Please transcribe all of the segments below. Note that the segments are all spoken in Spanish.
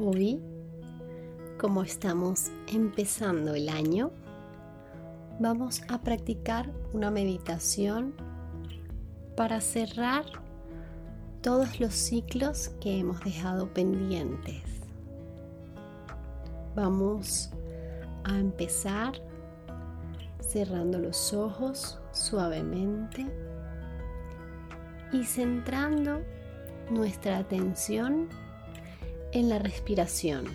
Hoy, como estamos empezando el año, vamos a practicar una meditación para cerrar todos los ciclos que hemos dejado pendientes. Vamos a empezar cerrando los ojos suavemente y centrando nuestra atención en la respiración.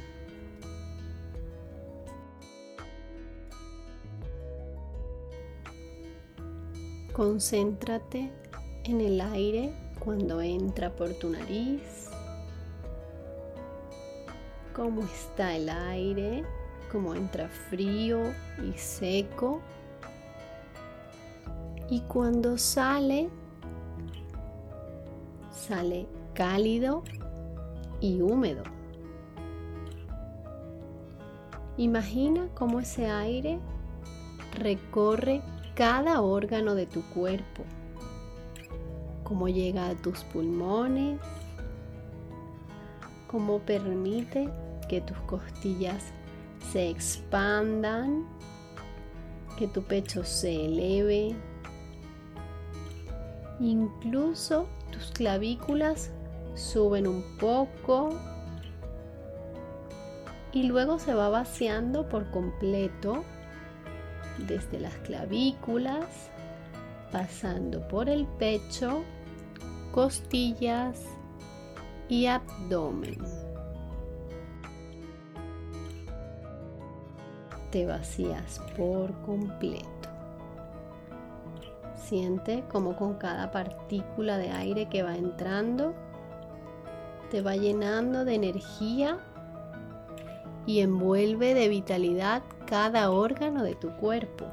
Concéntrate en el aire cuando entra por tu nariz. Cómo está el aire, cómo entra frío y seco. Y cuando sale, sale cálido y húmedo. Imagina cómo ese aire recorre cada órgano de tu cuerpo, cómo llega a tus pulmones, cómo permite que tus costillas se expandan, que tu pecho se eleve, incluso tus clavículas suben un poco y luego se va vaciando por completo desde las clavículas, pasando por el pecho, costillas y abdomen. Te vacías por completo. Siente como con cada partícula de aire que va entrando, te va llenando de energía y envuelve de vitalidad cada órgano de tu cuerpo.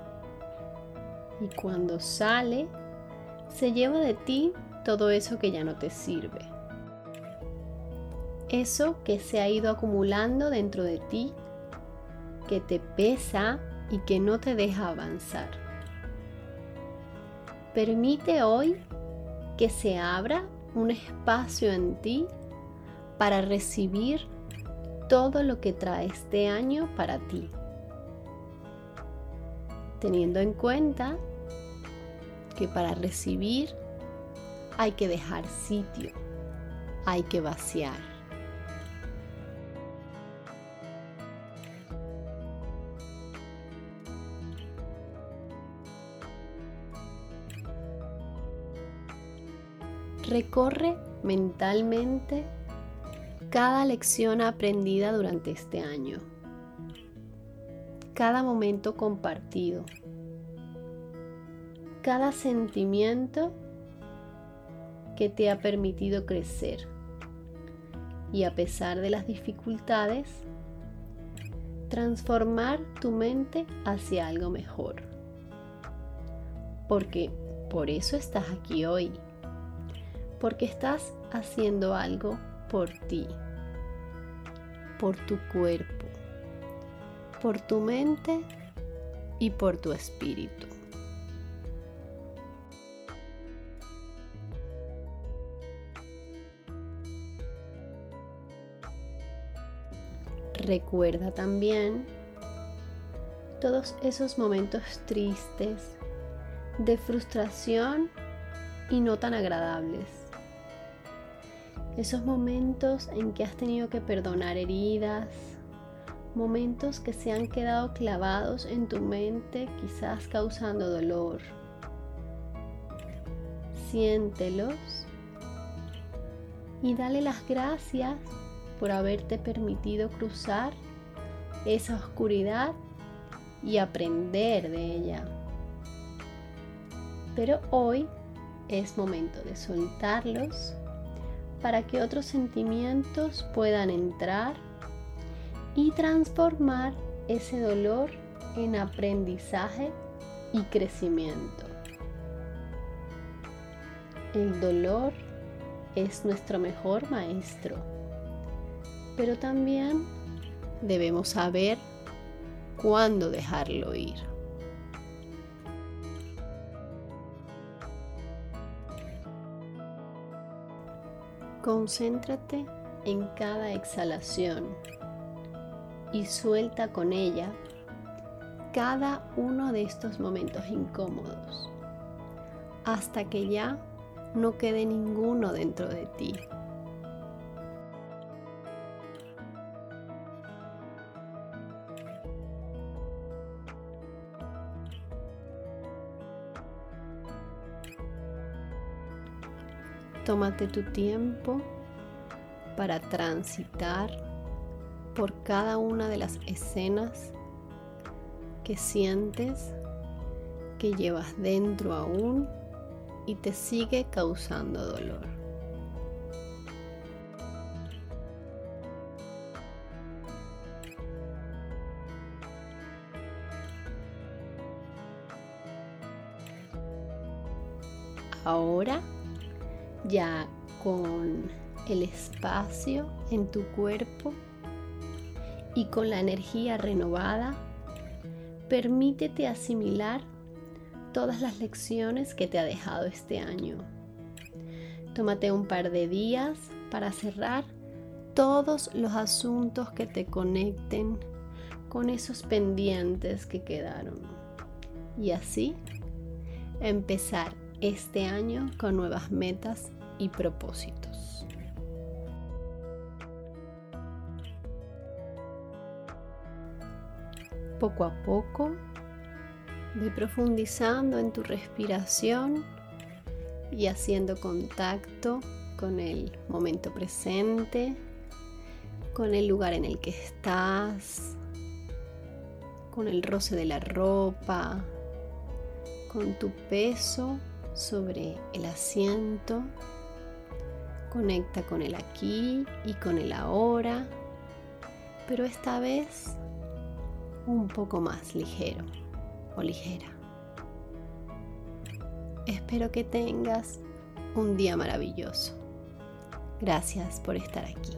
Y cuando sale, se lleva de ti todo eso que ya no te sirve. Eso que se ha ido acumulando dentro de ti, que te pesa y que no te deja avanzar. Permite hoy que se abra un espacio en ti para recibir todo lo que trae este año para ti. Teniendo en cuenta que para recibir hay que dejar sitio, hay que vaciar. Recorre mentalmente cada lección aprendida durante este año, cada momento compartido, cada sentimiento que te ha permitido crecer. Y a pesar de las dificultades, transformar tu mente hacia algo mejor. Porque por eso estás aquí hoy, porque estás haciendo algo por ti, por tu cuerpo, por tu mente y por tu espíritu. Recuerda también todos esos momentos tristes, de frustración y no tan agradables esos momentos en que has tenido que perdonar heridas, momentos que se han quedado clavados en tu mente, quizás causando dolor. Siéntelos y dale las gracias por haberte permitido cruzar esa oscuridad y aprender de ella. Pero hoy es momento de soltarlos para que otros sentimientos puedan entrar y transformar ese dolor en aprendizaje y crecimiento. El dolor es nuestro mejor maestro, pero también debemos saber cuándo dejarlo ir. Concéntrate en cada exhalación y suelta con ella cada uno de estos momentos incómodos hasta que ya no quede ninguno dentro de ti. Tómate tu tiempo para transitar por cada una de las escenas que sientes que llevas dentro aún y te sigue causando dolor. Ahora, ya con el espacio en tu cuerpo y con la energía renovada, permítete asimilar todas las lecciones que te ha dejado este año. Tómate un par de días para cerrar todos los asuntos que te conecten con esos pendientes que quedaron. Y así empezar este año con nuevas metas y propósitos. Poco a poco Ve profundizando en tu respiración y haciendo contacto con el momento presente, con el lugar en el que estás, con el roce de la ropa, con tu peso sobre el asiento. Conecta con el aquí y con el ahora, pero esta vez un poco más ligero o ligera. Espero que tengas un día maravilloso. Gracias por estar aquí.